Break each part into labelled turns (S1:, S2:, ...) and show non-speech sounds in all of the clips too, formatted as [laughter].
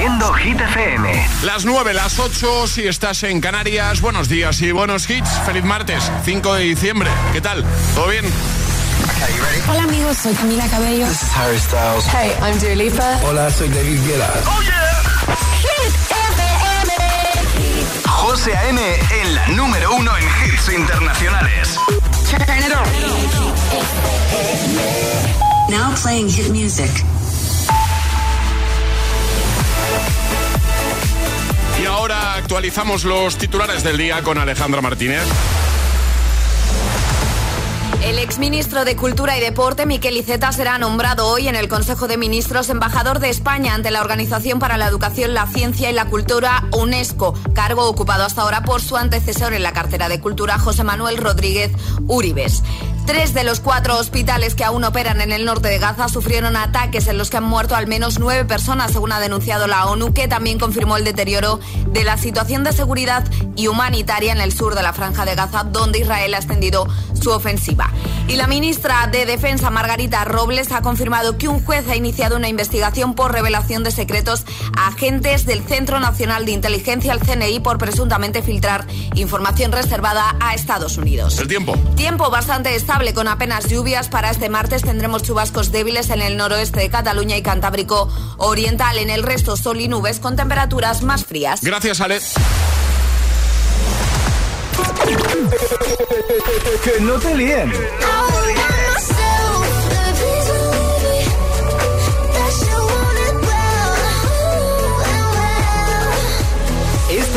S1: siendo Hit FM.
S2: Las 9, las 8, si estás en Canarias, buenos días y buenos hits. Feliz martes, 5 de diciembre. ¿Qué tal? ¿Todo bien?
S3: Hola amigos, soy Camila Cabello.
S4: This is Harry Styles.
S3: Hey, I'm Dua Lipa.
S5: Hola, soy David Guetta.
S1: ¡Oh, yeah!
S3: Hit FM.
S1: José A.M. en la número uno en hits internacionales.
S3: Turn it on.
S6: Now playing hit music.
S2: Y ahora actualizamos los titulares del día con Alejandra Martínez.
S7: El exministro de Cultura y Deporte, Miquel Iceta, será nombrado hoy en el Consejo de Ministros embajador de España ante la Organización para la Educación, la Ciencia y la Cultura, UNESCO, cargo ocupado hasta ahora por su antecesor en la cartera de Cultura, José Manuel Rodríguez Uribes. Tres de los cuatro hospitales que aún operan en el norte de Gaza sufrieron ataques en los que han muerto al menos nueve personas, según ha denunciado la ONU, que también confirmó el deterioro de la situación de seguridad y humanitaria en el sur de la franja de Gaza, donde Israel ha extendido su ofensiva. Y la ministra de Defensa, Margarita Robles, ha confirmado que un juez ha iniciado una investigación por revelación de secretos a agentes del Centro Nacional de Inteligencia, el CNI, por presuntamente filtrar información reservada a Estados Unidos.
S2: El tiempo.
S7: Tiempo bastante estable con apenas lluvias. Para este martes tendremos chubascos débiles en el noroeste de Cataluña y Cantábrico Oriental. En el resto sol y nubes con temperaturas más frías.
S2: Gracias, Ale.
S1: que no te líen.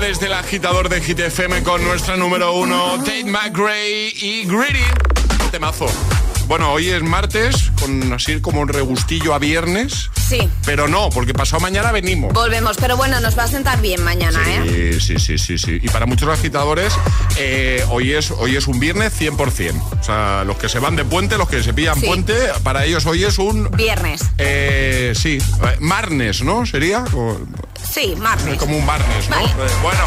S2: desde el agitador de Hit FM con nuestra número uno, Tate McGray y Greedy. Temazo. Bueno, hoy es martes, con así como un regustillo a viernes.
S7: Sí.
S2: Pero no, porque pasado mañana venimos.
S7: Volvemos, pero bueno, nos va a sentar bien mañana, ¿eh?
S2: Sí, sí, sí, sí. Y para muchos agitadores, eh, hoy, es, hoy es un viernes 100%. O sea, los que se van de puente, los que se pillan
S7: Sí.
S2: puente, para ellos hoy es un...
S7: Viernes.
S2: eh, sí, eh, marnes, ¿no? ¿Sería? O-
S7: Sí, martes.
S2: como un marnes, ¿no?
S7: Vale.
S2: Eh, bueno,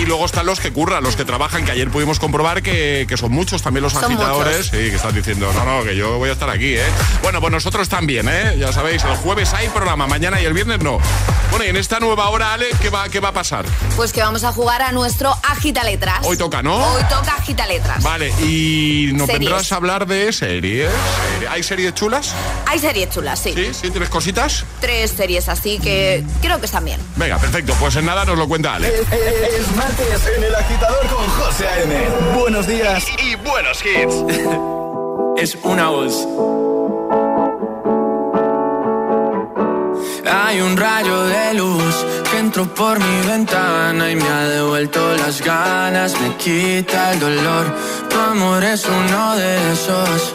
S2: y luego están los que curran, los que trabajan, que ayer pudimos comprobar que, que son muchos también los
S7: Son
S2: agitadores.
S7: muchos.
S2: Sí, que están diciendo, no, no, que yo voy a estar aquí, ¿eh? Bueno, pues nosotros también, ¿eh? Ya sabéis, el jueves hay programa, mañana y el viernes no. Bueno, y en esta nueva hora, Ale, ¿qué va, qué va a pasar?
S7: Pues que vamos a jugar a nuestro Agita Letras.
S2: Hoy toca, ¿no?
S7: Hoy toca Agita Letras.
S2: Vale, y nos
S7: Series.
S2: vendrás a hablar de series. Serie- ¿Hay series chulas?
S7: Hay series chulas, sí.
S2: ¿Sí? ¿Sí? ¿Tienes cositas?
S7: Tres series así que creo que están bien.
S2: Venga, perfecto. Pues en nada nos lo cuenta Ale.
S1: Es, martes en El Agitador con José A.M. Buenos días y, y buenos hits. [laughs]
S5: es una voz. Hay un rayo de luz que entró por mi ventana y me ha devuelto las ganas, me quita el dolor. Tu amor es uno de esos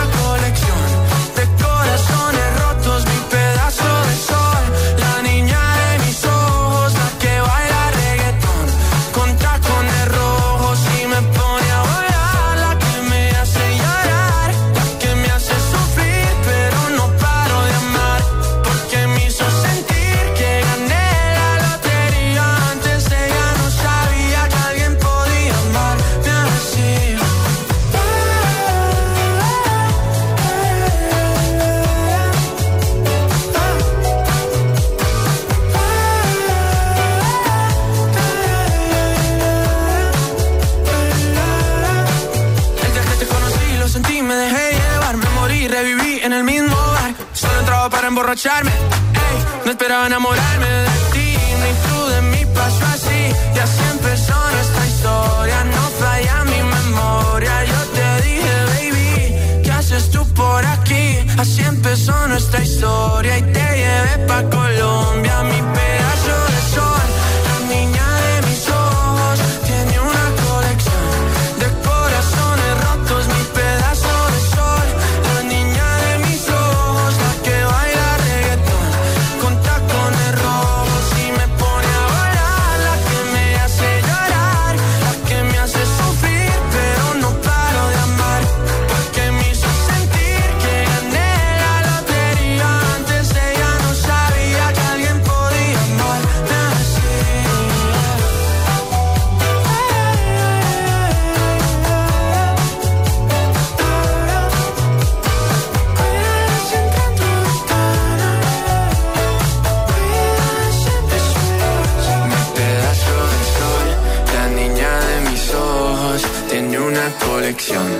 S5: escucharme. Hey, no esperaba enamorarme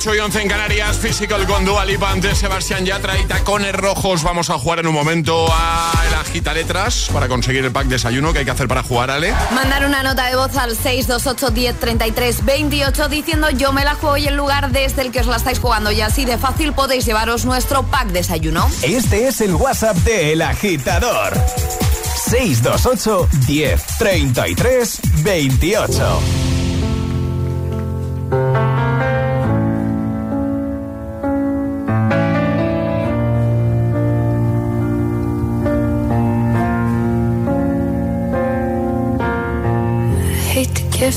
S2: 8 y 11 en Canarias, Physical con Dualipa ante Sebastián Yatra y Tacones Rojos. Vamos a jugar en un momento a la Gita Letras para conseguir el pack desayuno que hay que hacer para jugar, Ale.
S7: Mandar una nota de voz al 628-1033-28 diciendo yo me la juego y el lugar desde el que os la estáis jugando y así de fácil podéis llevaros nuestro pack desayuno.
S1: Este es el WhatsApp de El Agitador. 628 10 33 28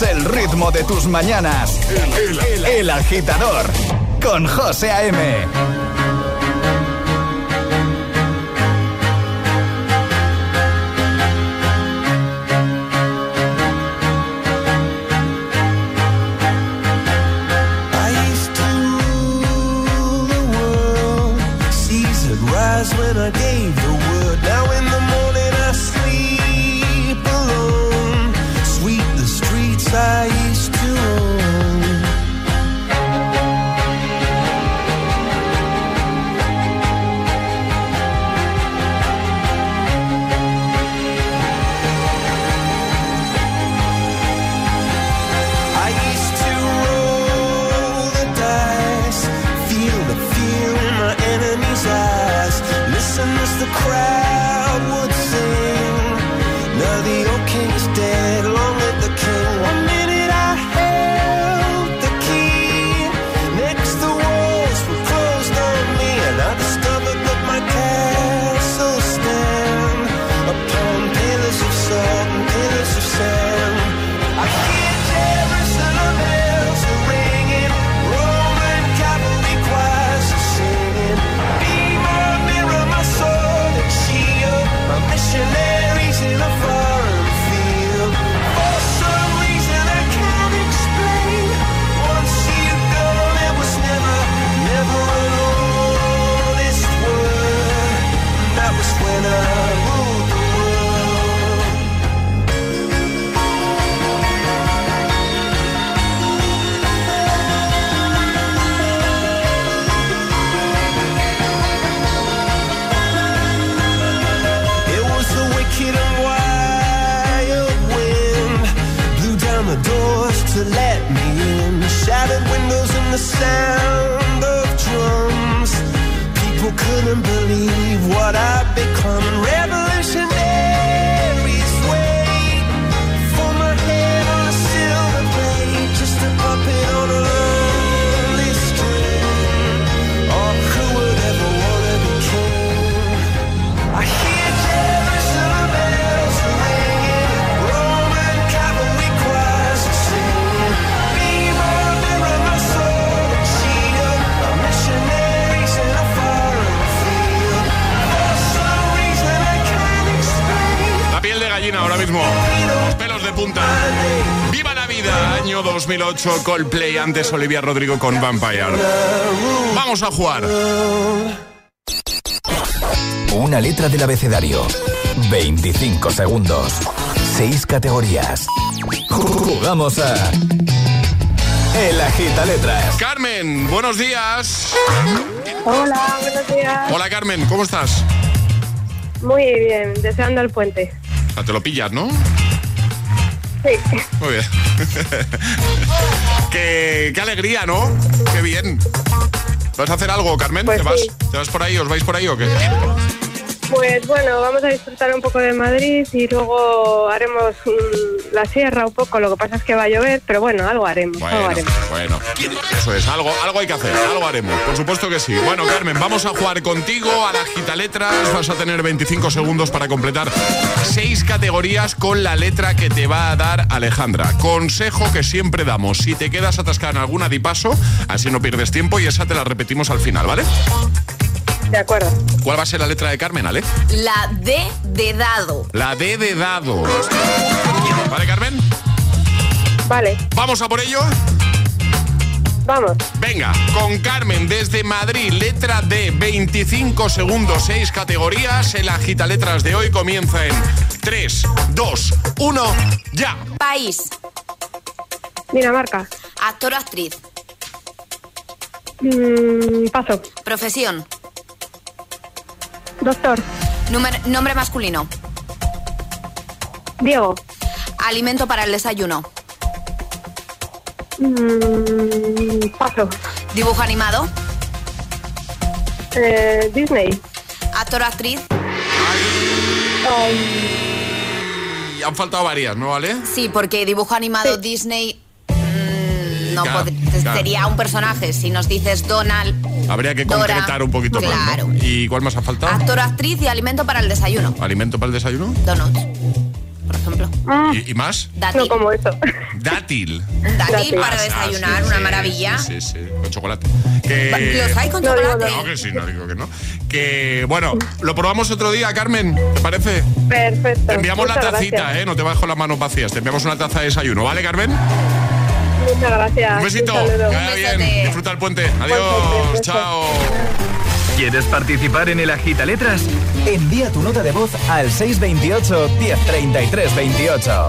S1: El ritmo de tus mañanas. El, el agitador con José A.M.
S2: 2008, Coldplay, antes Olivia Rodrigo con Vampire. Vamos a jugar.
S1: Una letra del abecedario. 25 segundos. 6 categorías. Jugamos a. El Agita Letras.
S2: Carmen, buenos días.
S8: Hola, buenos días.
S2: Hola Carmen, ¿cómo estás?
S8: Muy bien, deseando el puente.
S2: Ah, Te lo pillas, ¿no?
S8: Sí.
S2: Muy bien. [laughs] qué, qué alegría, ¿no? Qué bien. ¿Vas a hacer algo, Carmen?
S8: Pues
S2: ¿Te, vas,
S8: sí.
S2: ¿Te vas por ahí? ¿Os vais por ahí o qué?
S8: Pues bueno, vamos a disfrutar un poco de Madrid y luego haremos mm, la sierra un poco. Lo que pasa es que va a llover, pero bueno, algo haremos. algo
S2: Bueno,
S8: haremos.
S2: bueno, eso es, algo, algo hay que hacer, algo haremos, por supuesto que sí. Bueno, Carmen, vamos a jugar contigo a la gita letras, vas a tener 25 segundos para completar seis categorías con la letra que te va a dar Alejandra. Consejo que siempre damos, si te quedas atascada en alguna di paso, así no pierdes tiempo y esa te la repetimos al final, ¿vale?
S8: De acuerdo.
S2: ¿Cuál va a ser la letra de Carmen, Ale?
S7: La D de dado.
S2: La D de dado. ¿Vale, Carmen?
S8: Vale,
S2: ¿Vamos a por ello?
S8: vamos.
S2: Venga, con Carmen desde Madrid, letra D, 25 segundos, 6 categorías. El agita letras de hoy comienza en 3, 2, 1, ya.
S7: País.
S8: Dinamarca.
S7: Actor o actriz.
S8: Mm, paso.
S7: Profesión.
S8: Doctor.
S7: Número- nombre masculino.
S8: Diego.
S7: Alimento para el desayuno.
S8: Mm, paso.
S7: Dibujo animado.
S8: Eh, Disney.
S7: Actor o actriz.
S2: Y han faltado varias, ¿no vale?
S7: Sí, porque dibujo animado Disney no
S2: Claro,
S7: sería un personaje. Si nos dices Donald,
S2: Habría que
S7: Dora,
S2: concretar un poquito
S7: claro.
S2: más, ¿no? ¿Y cuál más ha faltado?
S7: actor o actriz y alimento para el desayuno.
S2: ¿Alimento para el desayuno?
S7: Donuts, por ejemplo.
S2: ¿Y, y más?
S7: Dátil.
S8: No como eso.
S2: Dátil.
S7: Dátil
S8: Dátil.
S7: para
S2: Ah,
S7: desayunar,
S2: sí,
S7: una
S2: sí,
S7: maravilla.
S2: Sí, sí, sí, con chocolate. Que...
S7: ¿Los hay con
S8: No
S7: chocolate?
S2: No, que sí, no digo que no. Que, bueno, lo probamos otro día, Carmen, ¿te parece?
S8: Perfecto.
S2: Te enviamos la tacita,
S8: gracias.
S2: ¿eh? No te vas con las manos vacías. Te enviamos una taza de desayuno, ¿vale, Carmen?
S8: Muchas gracias.
S2: Un besito.
S8: saludo.
S2: Que vaya
S7: Un
S2: bien. Disfruta el puente. Adiós. Chao.
S1: ¿Quieres participar en el Agita Letras? Envía tu nota de voz al 628 1033 28.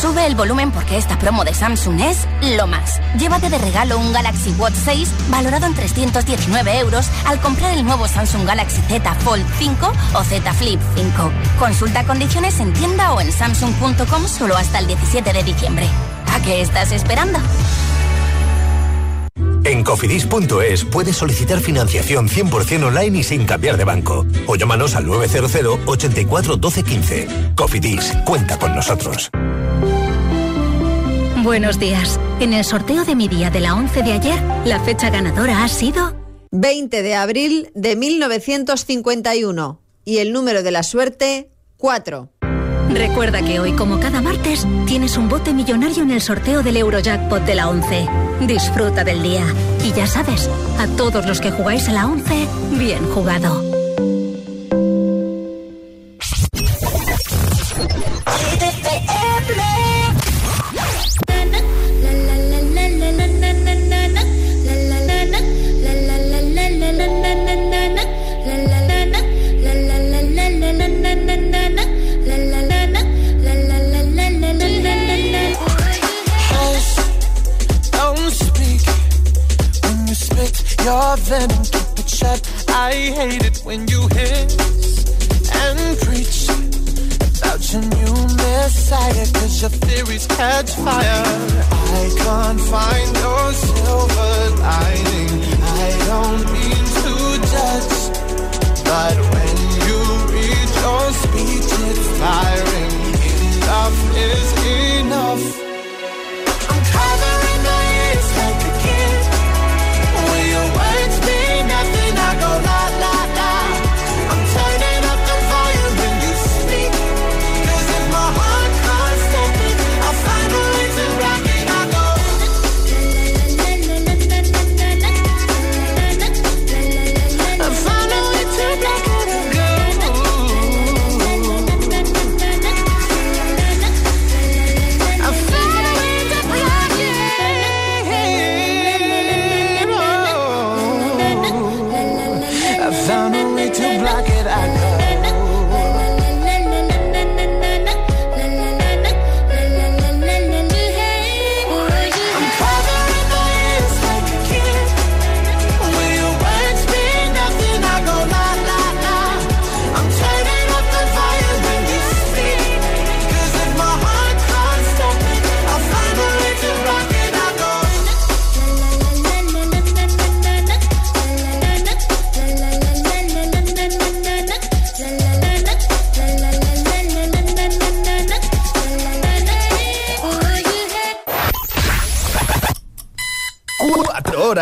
S9: Sube el volumen porque esta promo de Samsung es lo más. Llévate de regalo un Galaxy Watch 6 valorado en 319 euros al comprar el nuevo Samsung Galaxy Z Fold 5 o Z Flip 5. Consulta condiciones en tienda o en samsung.com solo hasta el 17 de diciembre. ¿A qué estás esperando?
S10: En cofidis.es puedes solicitar financiación 100% online y sin cambiar de banco. O llámanos al 900 84 12 15. Cofidis, cuenta con nosotros.
S11: Buenos días. En el sorteo de mi día de la 11 de ayer, la fecha ganadora ha sido
S12: 20 de abril de 1951 y el número de la suerte 4.
S11: Recuerda que hoy, como cada martes, tienes un bote millonario en el sorteo del Eurojackpot de la 11. Disfruta del día. Y ya sabes, a todos los que jugáis a la 11, bien jugado.
S13: Your venom, keep it shut. I hate it when you hiss and preach about your new messiah, cause your theories catch fire. I can't find your silver lining.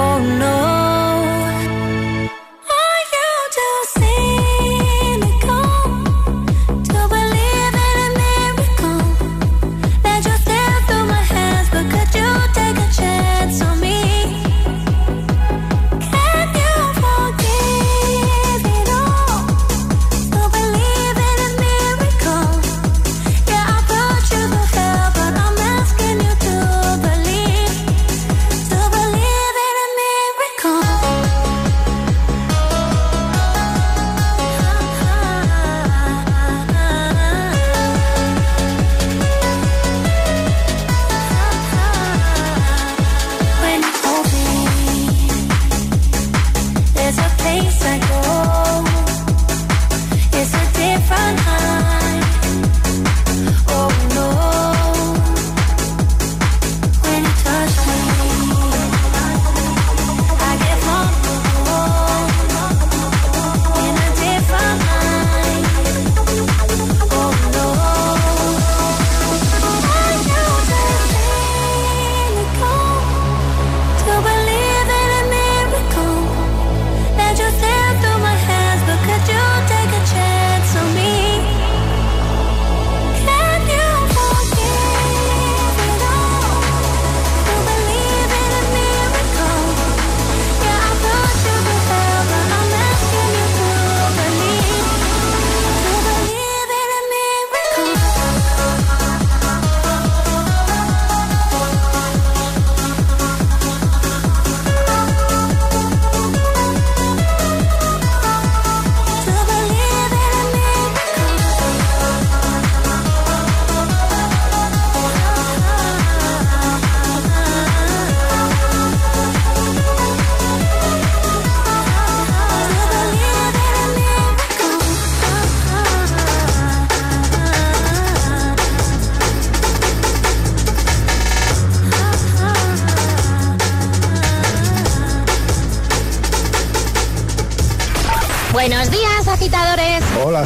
S14: Oh no.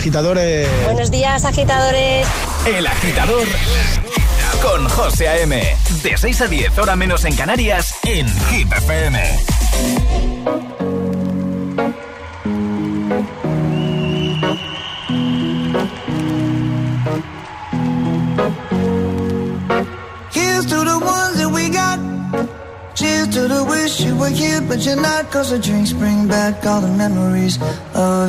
S15: Agitadores. Buenos días, agitadores.
S1: El agitador con José A.M. De 6 a 10, hora menos en Canarias, en Hit FM.
S16: Here's to the ones that we got. Cheers to the wish you were here, but you're not. Cause the drinks bring back all the memories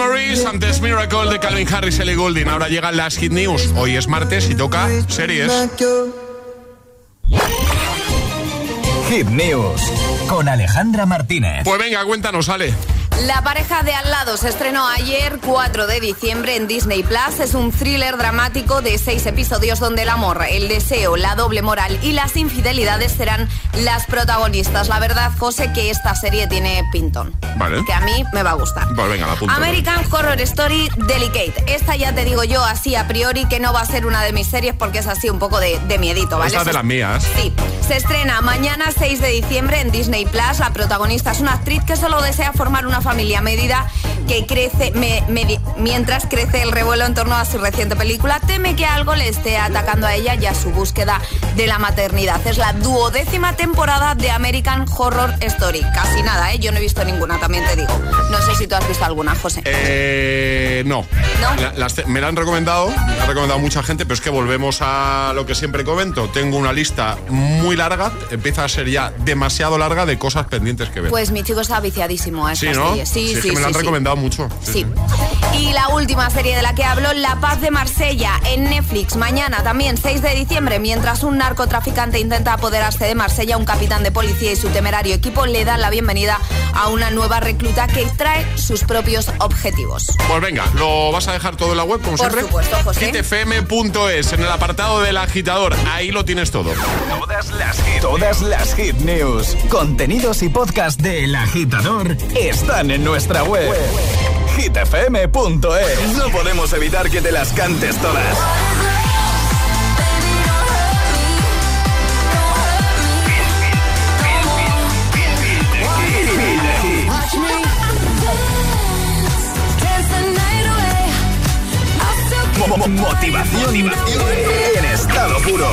S16: Memories,
S2: antes Miracle de Calvin Harris, Ellie Goulding. Ahora llegan las Hit News. Hoy es martes y toca series.
S1: Hit News con Alejandra Martínez.
S2: Pues venga, cuéntanos, Ale.
S7: La pareja de al lado se estrenó ayer, 4 de diciembre, en Disney Plus. Es un thriller dramático de seis episodios donde el amor, el deseo, la doble moral y las infidelidades serán las protagonistas. La verdad, José, que esta serie tiene pintón.
S2: Vale.
S7: Que a mí me va a gustar.
S2: Pues venga, la apunto.
S7: American Horror Story Delicate. Esta ya te digo yo así a priori que no va a ser una de mis series porque es así un poco de, de miedito, ¿vale?
S2: Esta es de las mías.
S7: Sí, se estrena mañana 6 de diciembre en Disney Plus. La protagonista es una actriz que solo desea formar una familia a medida que crece, me- me- mientras crece el revuelo en torno a su reciente película, teme que algo le esté atacando a ella y a su búsqueda de la maternidad. Es la duodécima temporada de American Horror Story. Casi nada, ¿eh? Yo no he visto ninguna, también te digo. No sé si tú has visto alguna, José.
S2: Eh, no.
S7: ¿No?
S2: La- las me la han recomendado, me la ha recomendado mucha gente, pero es que volvemos a lo que siempre comento. Tengo una lista muy larga, empieza a ser ya demasiado larga de cosas pendientes que ver.
S7: Pues mi chico está viciadísimo a
S2: sí, ¿no?
S7: Sí,
S2: es
S7: sí,
S2: que me la han
S7: sí, sí.
S2: recomendado mucho.
S7: Sí. Y la última serie de la que hablo, La Paz de Marsella, en Netflix. Mañana, también 6 de diciembre, mientras un narcotraficante intenta apoderarse de Marsella, un capitán de policía y su temerario equipo le dan la bienvenida a una nueva recluta que trae sus propios objetivos.
S2: Pues venga, ¿lo vas a dejar todo en la web, como
S7: Por
S2: siempre?
S7: supuesto, José.
S2: hitfm.es, en el apartado del agitador. Ahí lo tienes todo.
S1: Todas las hit, todas las hit news, contenidos y podcast del agitador en nuestra web. hitfm.es. No podemos evitar que te las cantes todas.
S14: Motivación, motivación en estado puro.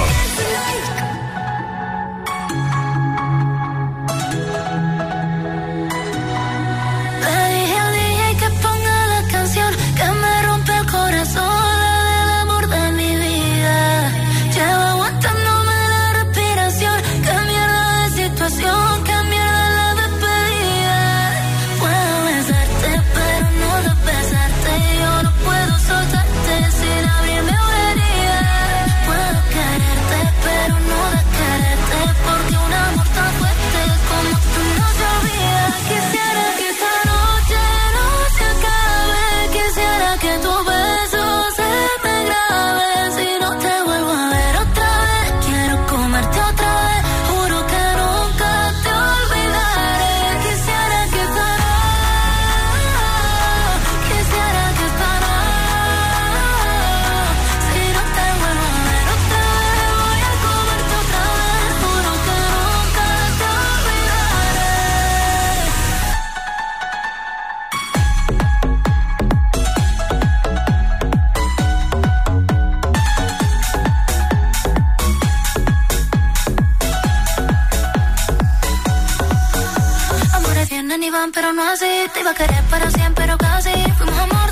S13: vienen y van, pero no así. Te iba a querer para siempre, pero casi. Fuimos amor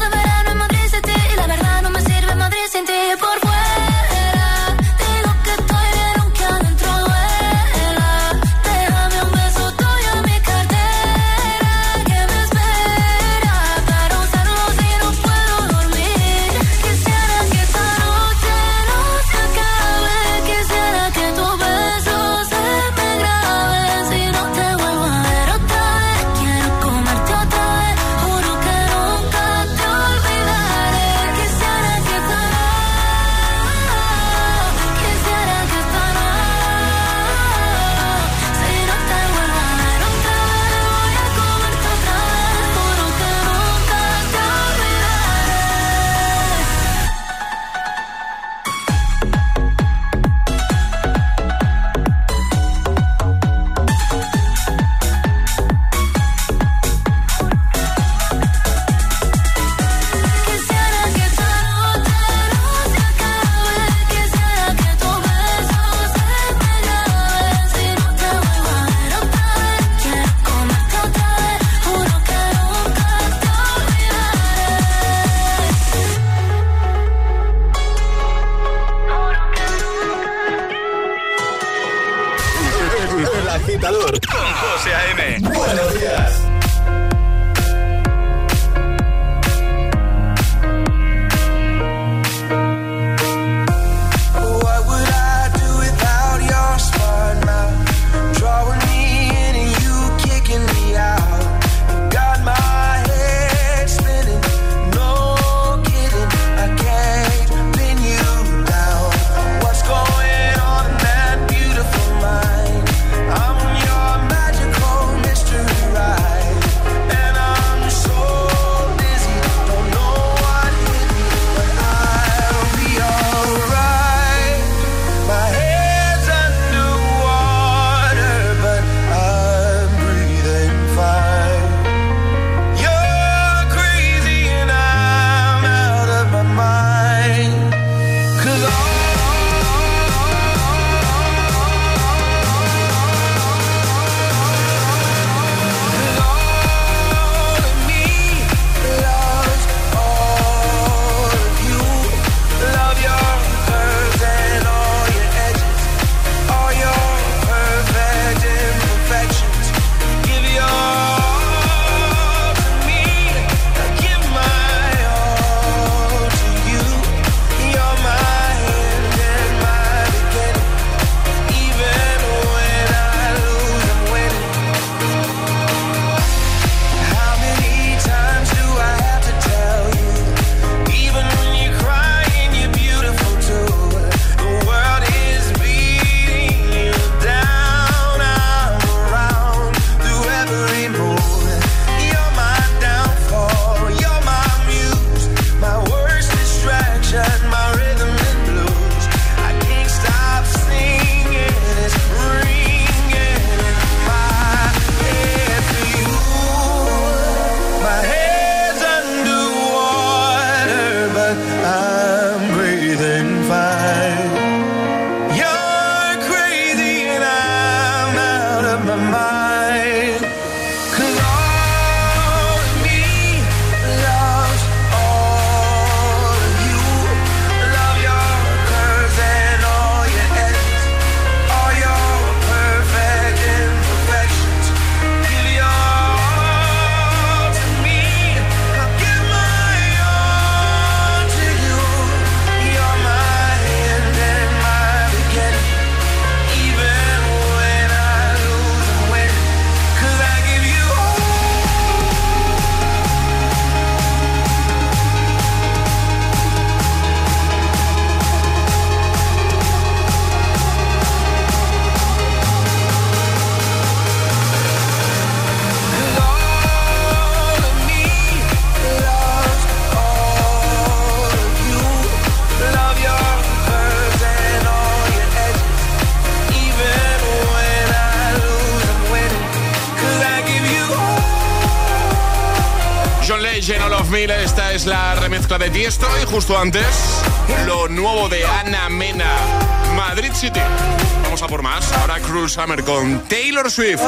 S13: de
S2: Tiesto y justo antes lo nuevo de Ana Mena, Madrid City. Vamos a por más. Ahora Cruel Summer con Taylor Swift.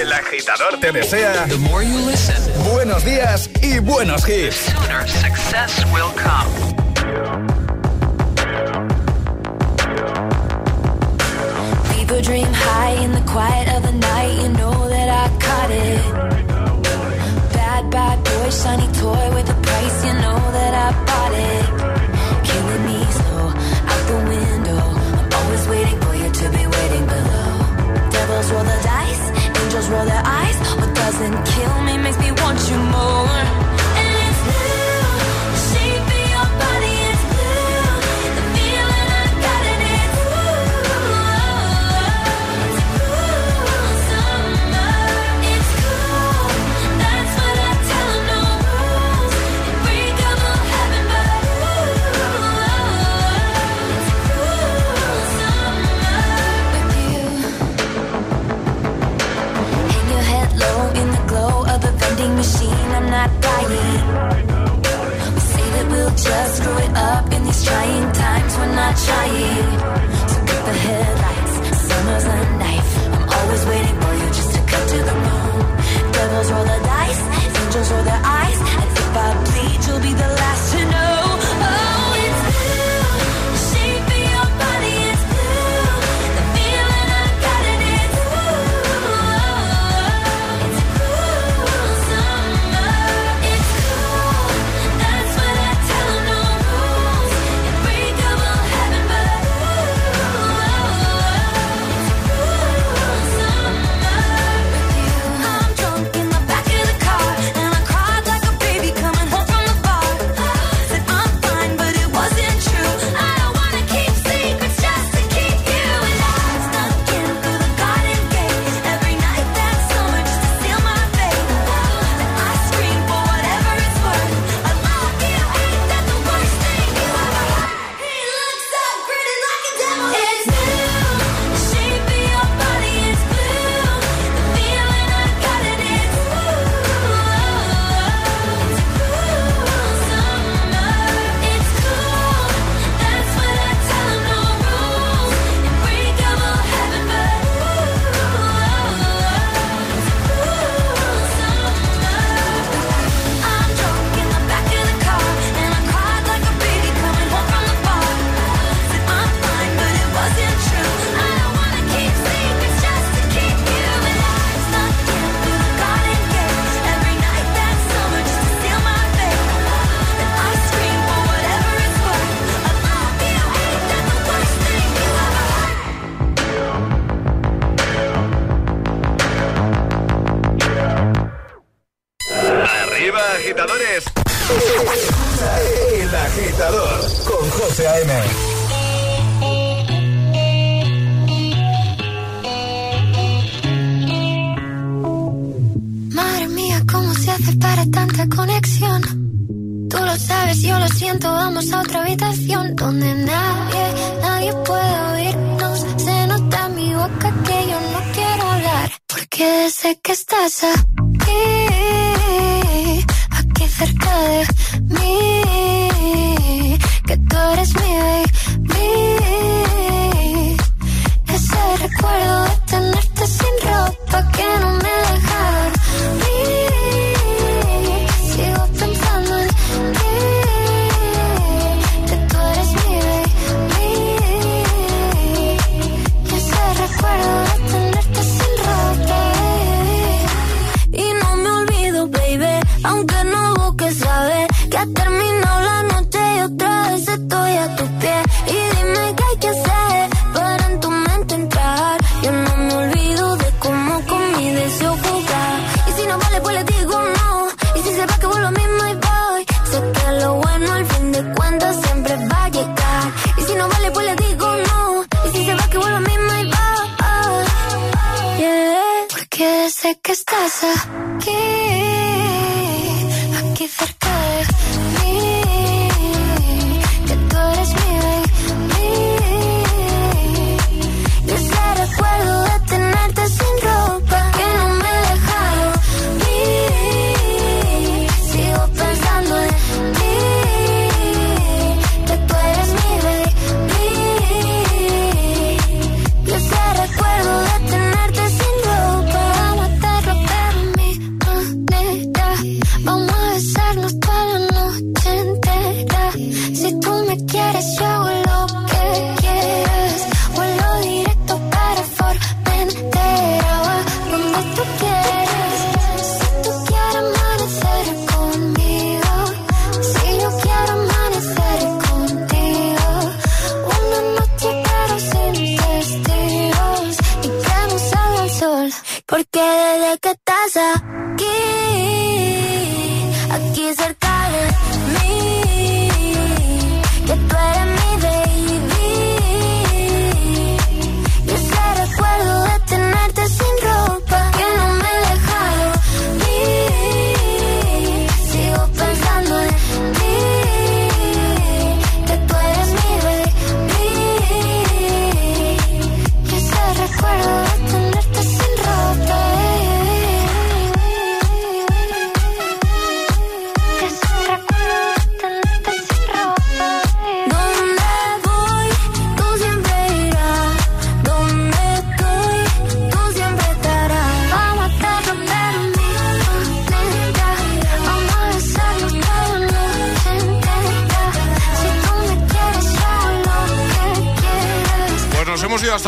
S1: El agitador te desea listen, buenos días y buenos hits.
S17: success will come.
S18: People dream high in the quiet of the night. You know that I caught it. Bad, bad boy, shiny toy with that I bought it. Killing me slow, out the window. I'm always waiting for you to be waiting below. Devils roll the dice, angels roll their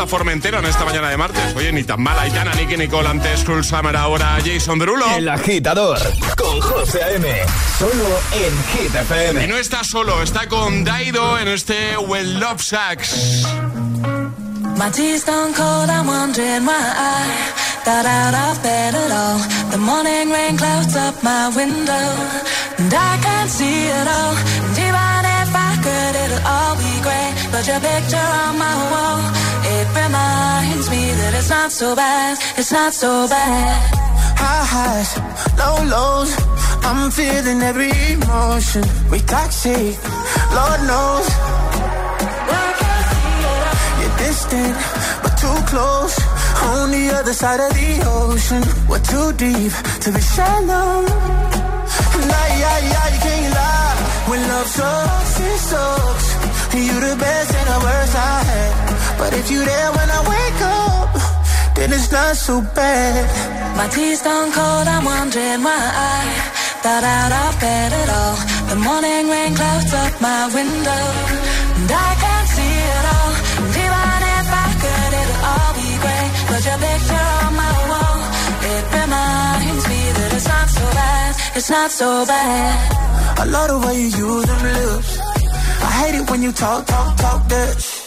S2: Formentera en esta mañana de martes. Oye, ni tan mala. Aitana, Nicky Nicole, antes Cruel Summer, ahora Jason Derulo.
S1: El agitador con José A.M. Solo en Hit
S2: Y
S1: FM.
S2: no está solo, está con Daido en este Well Love Sax.
S19: My tea's gone cold, I'm wondering why I got out of bed at all. The morning rain clouds up my window, and I can't see it all. And even if I could, it'll all be great. But your picture on my wall, it reminds me that it's not so bad, it's not so bad.
S13: High highs, low lows. I'm feeling every emotion. We toxic, Lord knows. You're distant, but too close. On the other side of the ocean, we're too deep to be shallow. Nah, yeah, yeah, you can't lie. When love sucks, it sucks. You're the best and the worst I had. But if you're there when I wake up, then it's not so bad.
S19: My tea's gone cold, I'm wondering why I got out of bed at all. The morning rain clouds up my window, and I can't see it all. And even if I could, it'll all be great. But your picture on my wall, it reminds me that it's not so bad, it's not so bad.
S13: I love the way you use them lips. I hate it when you talk, talk, talk that.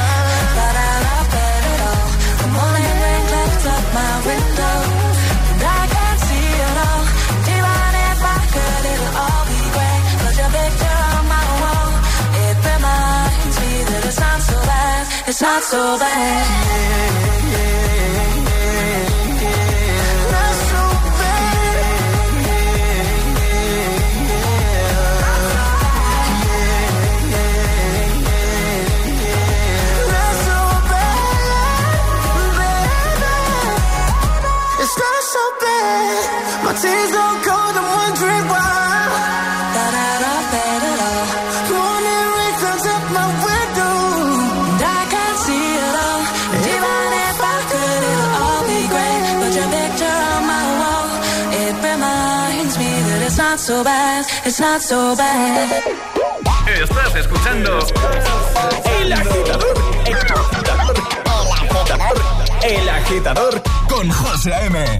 S19: my window, and I can't see all. Even if I could, it'll all be great. But your picture on my wall, it reminds me that it's not so bad, it's not so bad.
S13: Not it's not so bad,
S19: it's not so bad.
S1: Estás escuchando El agitador. El agitador. El agitador con José A.M.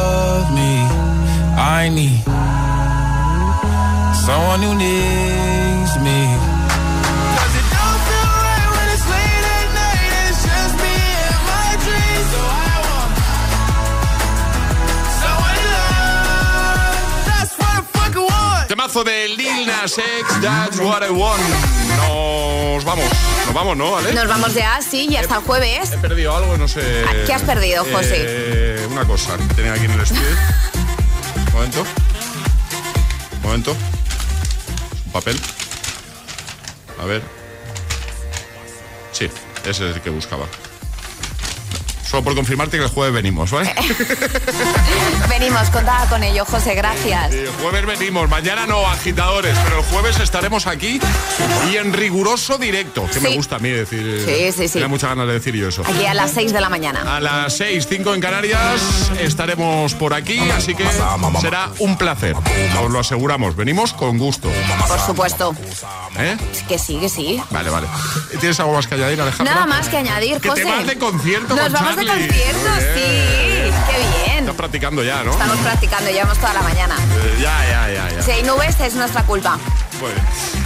S5: Need someone who needs me. 'Cause it don't feel right when it's late at night and it's just me and my dreams. So I want someone to love. That's what I fucking want.
S2: Temazo de Lil Nas X, That's What I Want. Nos vamos, nos vamos, ¿no, Ale?
S7: Nos vamos ya, sí, y hasta el jueves.
S2: He perdido algo, no sé.
S7: ¿Qué has perdido, José?
S2: Eh, una cosa que tenía aquí en el estudio. [laughs] Momento. Momento. Un papel. A ver. Sí, ese es el que buscaba. Solo por confirmarte que el jueves venimos, ¿vale? [laughs]
S7: Venimos, contaba con ello, José, gracias.
S2: El jueves venimos, mañana no, agitadores, pero el jueves estaremos aquí y en riguroso directo, que me gusta a mí decir.
S7: Sí, sí, sí.
S2: Tenía muchas ganas de decir yo eso.
S7: Aquí a las 6 de la mañana.
S2: A las 6, 5 en Canarias estaremos por aquí, así que será un placer. Os lo aseguramos, venimos con gusto.
S7: Por supuesto.
S2: ¿Eh?
S7: Que sí, que sí.
S2: Vale, vale. ¿Tienes algo más que añadir, Alejandra?
S7: Nada más que añadir,
S2: Que
S7: José.
S2: te vas de concierto
S7: Nos
S2: con
S7: vamos de
S2: Charlie.
S7: concierto,
S2: Muy
S7: sí.
S2: bien.
S7: Qué bien.
S2: Estás practicando ya, ¿no?
S7: Estamos practicando, llevamos toda la mañana.
S2: Eh, ya, ya, ya, ya.
S7: Si hay nubes, es nuestra culpa.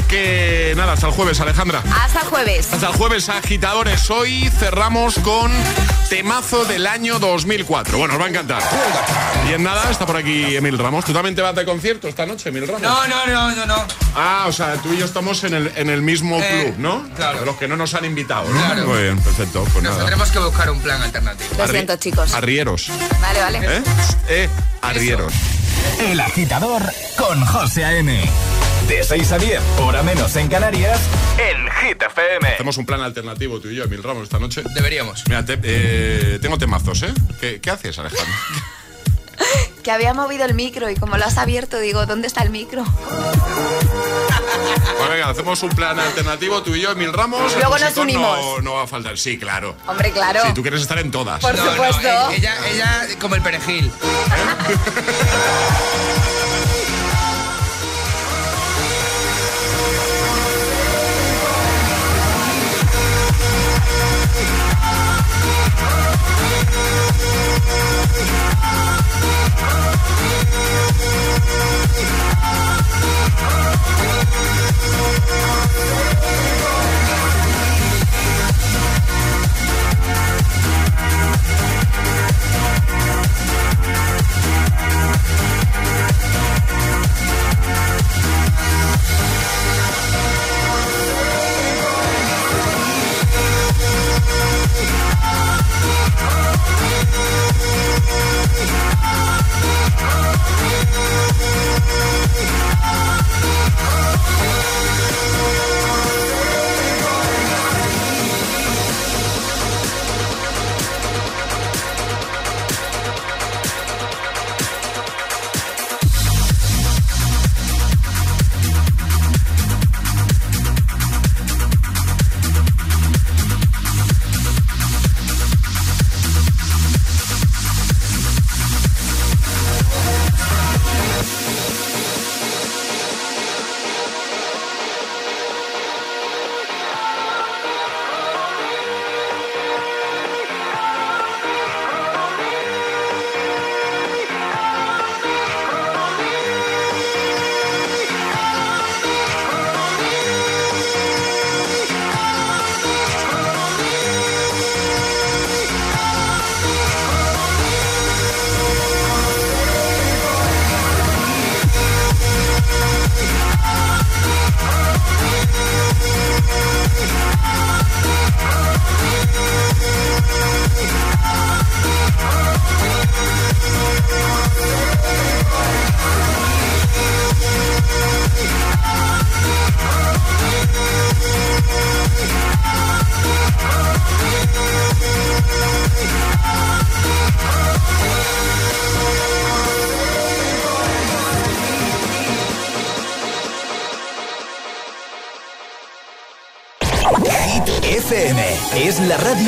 S2: Que nada, hasta el jueves, Alejandra.
S7: Hasta el jueves.
S2: Hasta el jueves, agitadores. Hoy cerramos con temazo del año 2004. Bueno, os va a encantar. Y en nada, está por aquí Emil Ramos. ¿Tú también te vas de concierto esta noche, Emil Ramos?
S20: No, no, no, no, no.
S2: Ah, o sea, tú y yo estamos en el, en el mismo
S20: Eh,
S2: club, ¿no?
S20: claro.
S2: De los que no nos han invitado, ¿no?
S20: Claro.
S2: Muy bien, perfecto. Pues
S20: Nos
S2: nada.
S20: tendremos que buscar un plan alternativo.
S7: Lo
S2: Arri-
S7: siento, chicos.
S2: Arrieros.
S7: Vale, vale.
S2: ¿Eh? Eh, arrieros.
S1: El agitador con José A.M. De 6 a 10, hora menos en Canarias, en Hit FM.
S2: Hacemos un plan alternativo tú y yo, Emil Ramos, esta noche.
S20: Deberíamos.
S2: Mira, te- eh, tengo temazos, ¿eh? ¿Qué, qué haces, Alejandro? [laughs]
S7: Que había movido el micro y como lo has abierto, digo, ¿dónde está el micro? [laughs]
S2: Pues venga, hacemos un plan alternativo tú y yo, Emil Ramos.
S7: Luego nos
S2: músico
S7: unimos.
S2: No, no va a faltar. Sí, claro.
S7: Hombre, claro.
S2: Sí, tú quieres estar en todas.
S7: Por
S20: No,
S7: supuesto.
S20: eh, ella, ella como el perejil. [laughs]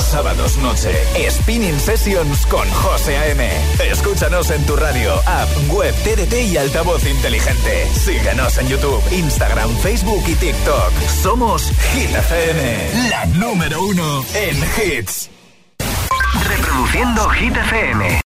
S1: Sábados noche, Spinning Sessions con José A.M. Escúchanos en tu radio, app, web, TDT y altavoz inteligente. Síguenos en YouTube, Instagram, Facebook y TikTok. Somos Hit FM, la número uno en hits.
S21: Reproduciendo Hit FM.